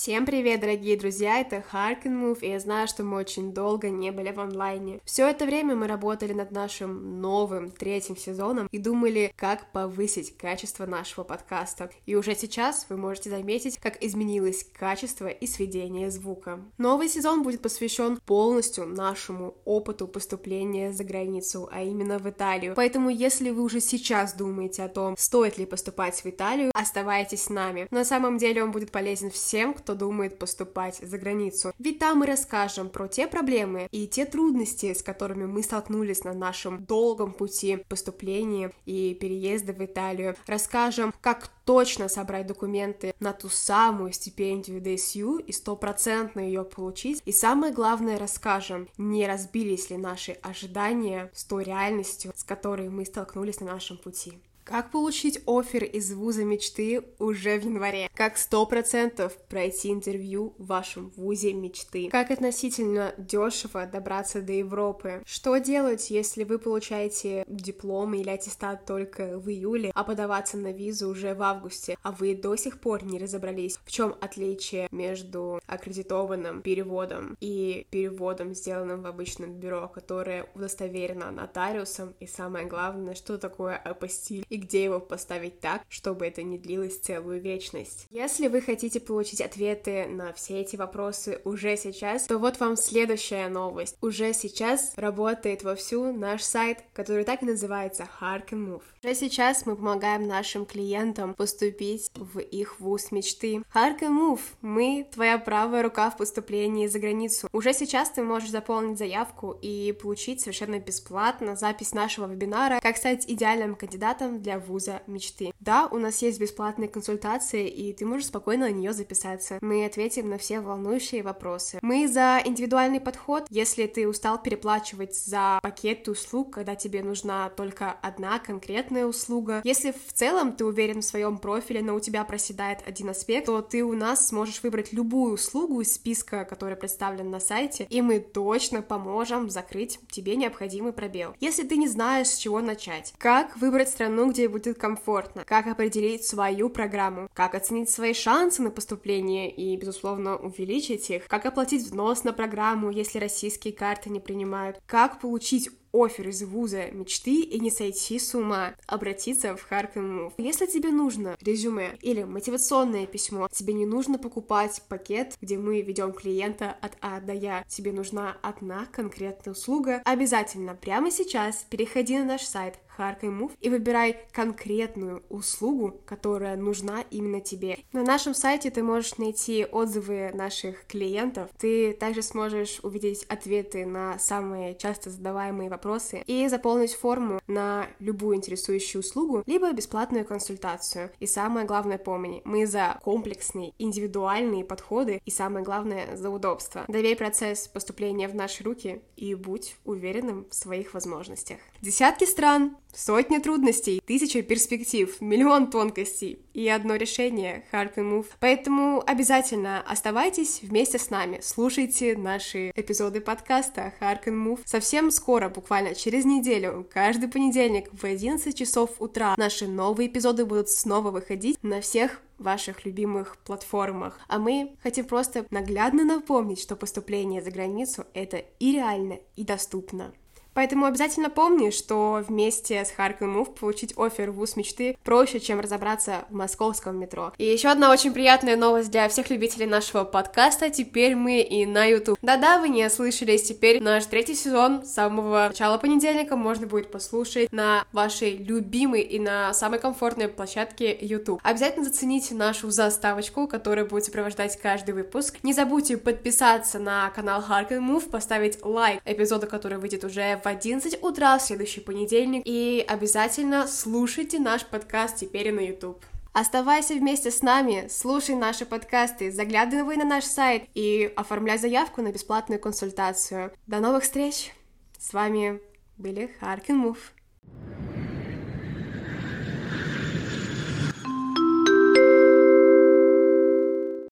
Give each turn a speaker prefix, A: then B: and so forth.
A: Всем привет, дорогие друзья, это and Move, и я знаю, что мы очень долго не были в онлайне. Все это время мы работали над нашим новым третьим сезоном и думали, как повысить качество нашего подкаста. И уже сейчас вы можете заметить, как изменилось качество и сведение звука. Новый сезон будет посвящен полностью нашему опыту поступления за границу, а именно в Италию. Поэтому, если вы уже сейчас думаете о том, стоит ли поступать в Италию, оставайтесь с нами. На самом деле он будет полезен всем, кто думает поступать за границу. Ведь там мы расскажем про те проблемы и те трудности, с которыми мы столкнулись на нашем долгом пути поступления и переезда в Италию. Расскажем, как точно собрать документы на ту самую стипендию DSU и стопроцентно ее получить. И самое главное расскажем, не разбились ли наши ожидания с той реальностью, с которой мы столкнулись на нашем пути. Как получить офер из вуза мечты уже в январе? Как сто процентов пройти интервью в вашем вузе мечты? Как относительно дешево добраться до Европы? Что делать, если вы получаете диплом или аттестат только в июле, а подаваться на визу уже в августе, а вы до сих пор не разобрались, в чем отличие между аккредитованным переводом и переводом, сделанным в обычном бюро, которое удостоверено нотариусом, и самое главное, что такое апостиль и где его поставить так, чтобы это не длилось целую вечность. Если вы хотите получить ответы на все эти вопросы уже сейчас, то вот вам следующая новость. Уже сейчас работает вовсю наш сайт, который так и называется Hark and Move. Уже сейчас мы помогаем нашим клиентам поступить в их вуз мечты. Hark and Move, мы твоя правая рука в поступлении за границу. Уже сейчас ты можешь заполнить заявку и получить совершенно бесплатно запись нашего вебинара «Как стать идеальным кандидатом для вуза мечты». Да, у нас есть бесплатные консультации, и ты можешь спокойно на нее записаться. Мы ответим на все волнующие вопросы. Мы за индивидуальный подход. Если ты устал переплачивать за пакет услуг, когда тебе нужна только одна конкретная услуга, если в целом ты уверен в своем профиле, но у тебя проседает один аспект, то ты у нас сможешь выбрать любую услугу из списка, который представлен на сайте, и мы точно поможем закрыть тебе необходимый пробел. Если ты не знаешь, с чего начать, как выбрать страну, где будет комфортно, как определить свою программу, как оценить свои шансы на поступление и, безусловно, увеличить их, как оплатить взнос на программу, если российские карты не принимают, как получить офер из вуза мечты и не сойти с ума, обратиться в Харкин Если тебе нужно резюме или мотивационное письмо, тебе не нужно покупать пакет, где мы ведем клиента от А до Я, тебе нужна одна конкретная услуга, обязательно прямо сейчас переходи на наш сайт Харкай Move и выбирай конкретную услугу, которая нужна именно тебе. На нашем сайте ты можешь найти отзывы наших клиентов, ты также сможешь увидеть ответы на самые часто задаваемые вопросы и заполнить форму на любую интересующую услугу, либо бесплатную консультацию. И самое главное помни, мы за комплексные, индивидуальные подходы и самое главное за удобство. Доверь процесс поступления в наши руки и будь уверенным в своих возможностях. Десятки стран, Сотни трудностей, тысяча перспектив, миллион тонкостей и одно решение — Hard Move. Поэтому обязательно оставайтесь вместе с нами, слушайте наши эпизоды подкаста Hard Move. Совсем скоро, буквально через неделю, каждый понедельник в 11 часов утра наши новые эпизоды будут снова выходить на всех ваших любимых платформах. А мы хотим просто наглядно напомнить, что поступление за границу — это и реально, и доступно. Поэтому обязательно помни, что вместе с Харьков Move получить офер ВУЗ мечты проще, чем разобраться в московском метро. И еще одна очень приятная новость для всех любителей нашего подкаста. Теперь мы и на YouTube. Да-да, вы не ослышались. Теперь наш третий сезон с самого начала понедельника можно будет послушать на вашей любимой и на самой комфортной площадке YouTube. Обязательно зацените нашу заставочку, которая будет сопровождать каждый выпуск. Не забудьте подписаться на канал Harkin Move, поставить лайк эпизоду, который выйдет уже в 11 утра в следующий понедельник. И обязательно слушайте наш подкаст теперь и на YouTube. Оставайся вместе с нами, слушай наши подкасты, заглядывай на наш сайт и оформляй заявку на бесплатную консультацию. До новых встреч! С вами были Харкин Мув.